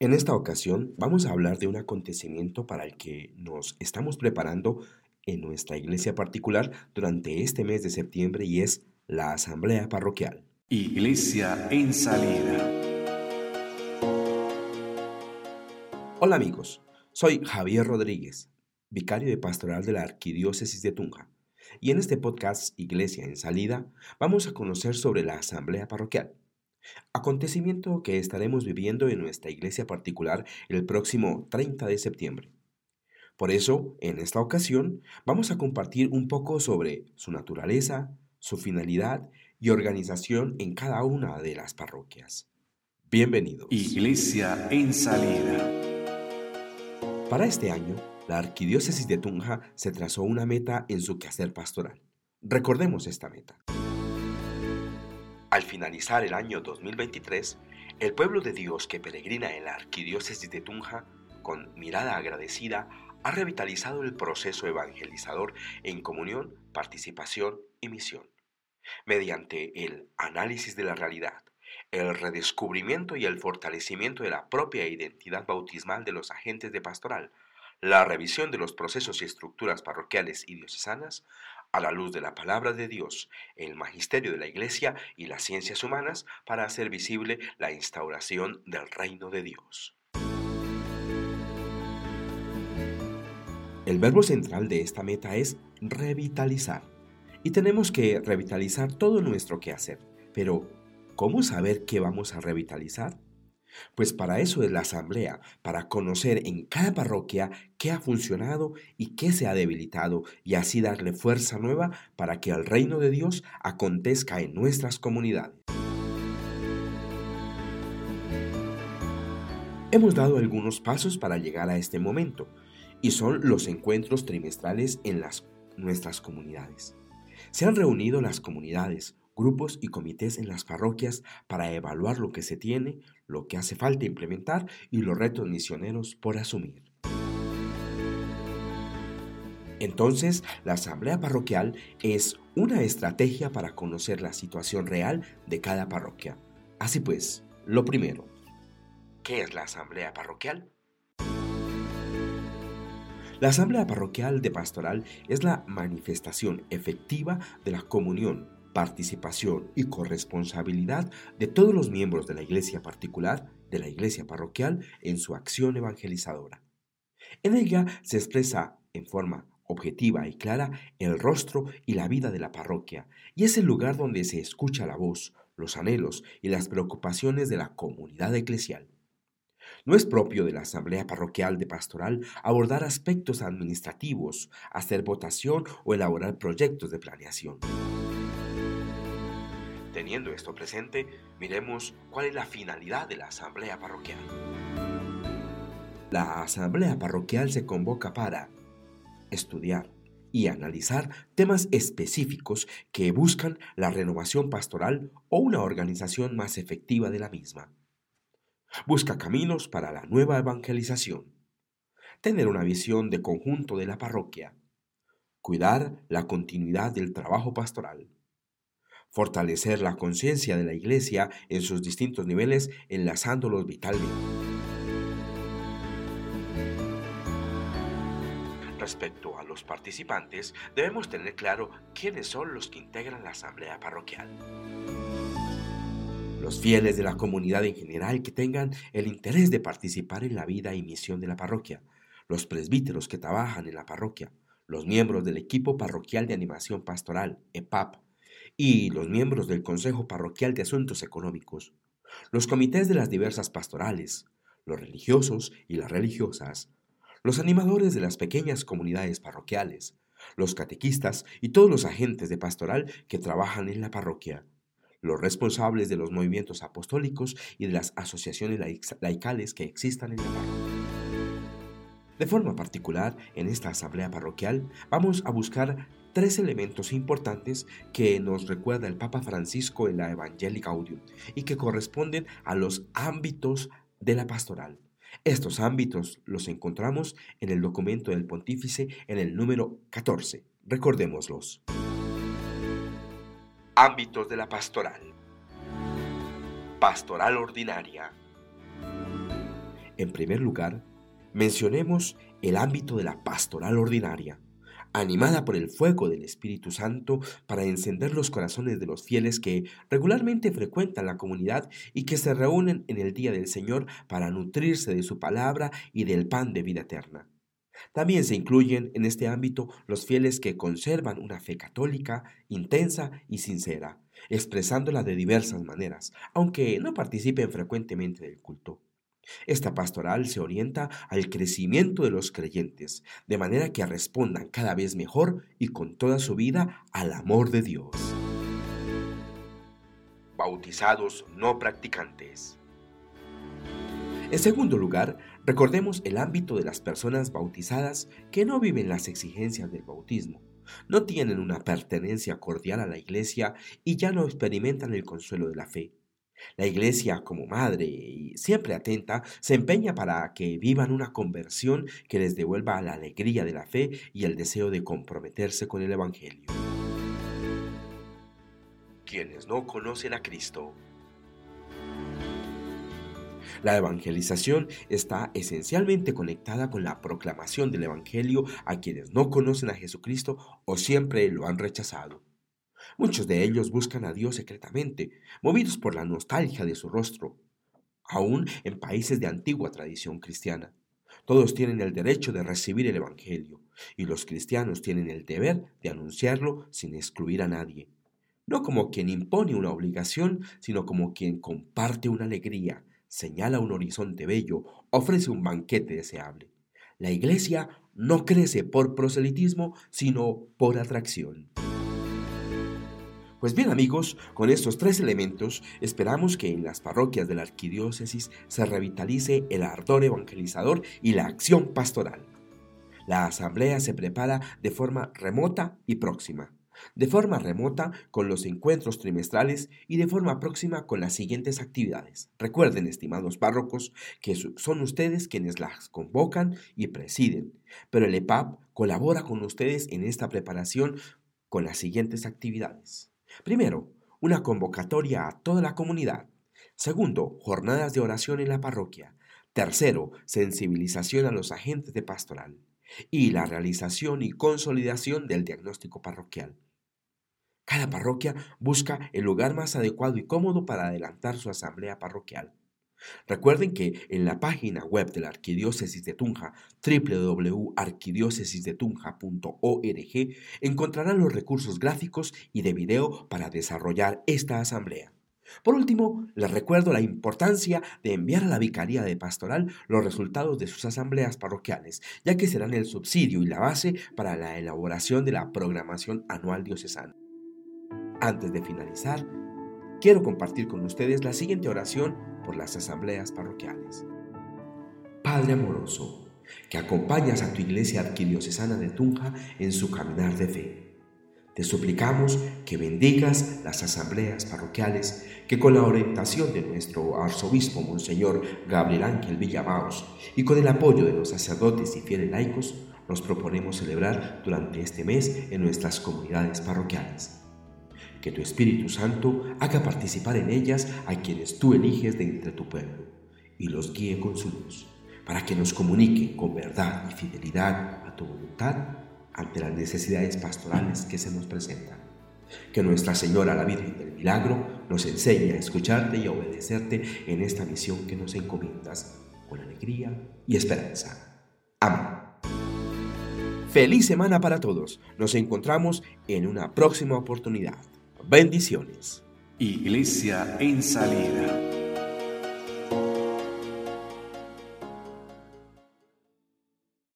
En esta ocasión vamos a hablar de un acontecimiento para el que nos estamos preparando en nuestra iglesia particular durante este mes de septiembre y es la Asamblea Parroquial. Iglesia en salida. Hola amigos, soy Javier Rodríguez, vicario de pastoral de la Arquidiócesis de Tunja, y en este podcast Iglesia en salida vamos a conocer sobre la Asamblea Parroquial acontecimiento que estaremos viviendo en nuestra iglesia particular el próximo 30 de septiembre. Por eso, en esta ocasión, vamos a compartir un poco sobre su naturaleza, su finalidad y organización en cada una de las parroquias. Bienvenidos. Iglesia en salida. Para este año, la Arquidiócesis de Tunja se trazó una meta en su quehacer pastoral. Recordemos esta meta. Al finalizar el año 2023, el pueblo de Dios que peregrina en la arquidiócesis de Tunja, con mirada agradecida, ha revitalizado el proceso evangelizador en comunión, participación y misión. Mediante el análisis de la realidad, el redescubrimiento y el fortalecimiento de la propia identidad bautismal de los agentes de pastoral, la revisión de los procesos y estructuras parroquiales y diocesanas, a la luz de la palabra de Dios, el magisterio de la Iglesia y las ciencias humanas para hacer visible la instauración del reino de Dios. El verbo central de esta meta es revitalizar. Y tenemos que revitalizar todo nuestro quehacer. Pero, ¿cómo saber qué vamos a revitalizar? Pues para eso es la asamblea, para conocer en cada parroquia qué ha funcionado y qué se ha debilitado y así darle fuerza nueva para que el reino de Dios acontezca en nuestras comunidades. Hemos dado algunos pasos para llegar a este momento y son los encuentros trimestrales en las, nuestras comunidades. Se han reunido las comunidades, grupos y comités en las parroquias para evaluar lo que se tiene, lo que hace falta implementar y los retos misioneros por asumir. Entonces, la asamblea parroquial es una estrategia para conocer la situación real de cada parroquia. Así pues, lo primero, ¿qué es la asamblea parroquial? La asamblea parroquial de pastoral es la manifestación efectiva de la comunión participación y corresponsabilidad de todos los miembros de la iglesia particular, de la iglesia parroquial, en su acción evangelizadora. En ella se expresa en forma objetiva y clara el rostro y la vida de la parroquia, y es el lugar donde se escucha la voz, los anhelos y las preocupaciones de la comunidad eclesial. No es propio de la Asamblea Parroquial de Pastoral abordar aspectos administrativos, hacer votación o elaborar proyectos de planeación. Teniendo esto presente, miremos cuál es la finalidad de la asamblea parroquial. La asamblea parroquial se convoca para estudiar y analizar temas específicos que buscan la renovación pastoral o una organización más efectiva de la misma. Busca caminos para la nueva evangelización. Tener una visión de conjunto de la parroquia. Cuidar la continuidad del trabajo pastoral fortalecer la conciencia de la Iglesia en sus distintos niveles, enlazándolos vitalmente. Respecto a los participantes, debemos tener claro quiénes son los que integran la asamblea parroquial. Los fieles de la comunidad en general que tengan el interés de participar en la vida y misión de la parroquia, los presbíteros que trabajan en la parroquia, los miembros del equipo parroquial de animación pastoral, EPAP, y los miembros del Consejo Parroquial de Asuntos Económicos, los comités de las diversas pastorales, los religiosos y las religiosas, los animadores de las pequeñas comunidades parroquiales, los catequistas y todos los agentes de pastoral que trabajan en la parroquia, los responsables de los movimientos apostólicos y de las asociaciones laicales que existan en la parroquia. De forma particular, en esta asamblea parroquial vamos a buscar tres elementos importantes que nos recuerda el Papa Francisco en la Evangelii Gaudium y que corresponden a los ámbitos de la pastoral. Estos ámbitos los encontramos en el documento del pontífice en el número 14. Recordémoslos. Ámbitos de la pastoral. Pastoral ordinaria. En primer lugar, mencionemos el ámbito de la pastoral ordinaria, animada por el fuego del Espíritu Santo para encender los corazones de los fieles que regularmente frecuentan la comunidad y que se reúnen en el día del Señor para nutrirse de su palabra y del pan de vida eterna. También se incluyen en este ámbito los fieles que conservan una fe católica intensa y sincera, expresándola de diversas maneras, aunque no participen frecuentemente del culto. Esta pastoral se orienta al crecimiento de los creyentes, de manera que respondan cada vez mejor y con toda su vida al amor de Dios. Bautizados no practicantes. En segundo lugar, recordemos el ámbito de las personas bautizadas que no viven las exigencias del bautismo, no tienen una pertenencia cordial a la iglesia y ya no experimentan el consuelo de la fe. La iglesia, como madre y siempre atenta, se empeña para que vivan una conversión que les devuelva la alegría de la fe y el deseo de comprometerse con el Evangelio. Quienes no conocen a Cristo. La evangelización está esencialmente conectada con la proclamación del Evangelio a quienes no conocen a Jesucristo o siempre lo han rechazado. Muchos de ellos buscan a Dios secretamente, movidos por la nostalgia de su rostro, aún en países de antigua tradición cristiana. Todos tienen el derecho de recibir el Evangelio, y los cristianos tienen el deber de anunciarlo sin excluir a nadie. No como quien impone una obligación, sino como quien comparte una alegría, señala un horizonte bello, ofrece un banquete deseable. La iglesia no crece por proselitismo, sino por atracción. Pues bien amigos, con estos tres elementos esperamos que en las parroquias de la arquidiócesis se revitalice el ardor evangelizador y la acción pastoral. La asamblea se prepara de forma remota y próxima. De forma remota con los encuentros trimestrales y de forma próxima con las siguientes actividades. Recuerden, estimados párrocos, que son ustedes quienes las convocan y presiden, pero el EPAP colabora con ustedes en esta preparación con las siguientes actividades. Primero, una convocatoria a toda la comunidad. Segundo, jornadas de oración en la parroquia. Tercero, sensibilización a los agentes de pastoral. Y la realización y consolidación del diagnóstico parroquial. Cada parroquia busca el lugar más adecuado y cómodo para adelantar su asamblea parroquial. Recuerden que en la página web de la Arquidiócesis de Tunja, www.arquidiocesisdetunja.org, encontrarán los recursos gráficos y de video para desarrollar esta asamblea. Por último, les recuerdo la importancia de enviar a la Vicaría de Pastoral los resultados de sus asambleas parroquiales, ya que serán el subsidio y la base para la elaboración de la programación anual diocesana. Antes de finalizar, quiero compartir con ustedes la siguiente oración por las asambleas parroquiales. Padre amoroso, que acompañas a tu iglesia arquidiocesana de Tunja en su caminar de fe. Te suplicamos que bendigas las asambleas parroquiales que con la orientación de nuestro arzobispo Monseñor Gabriel Ángel Villamaos y con el apoyo de los sacerdotes y fieles laicos nos proponemos celebrar durante este mes en nuestras comunidades parroquiales que tu Espíritu Santo haga participar en ellas a quienes tú eliges de entre tu pueblo y los guíe con su luz, para que nos comunique con verdad y fidelidad a tu voluntad ante las necesidades pastorales que se nos presentan. Que Nuestra Señora, la Virgen del Milagro, nos enseñe a escucharte y a obedecerte en esta misión que nos encomiendas con alegría y esperanza. Amén. Feliz semana para todos. Nos encontramos en una próxima oportunidad. Bendiciones. Iglesia en salida.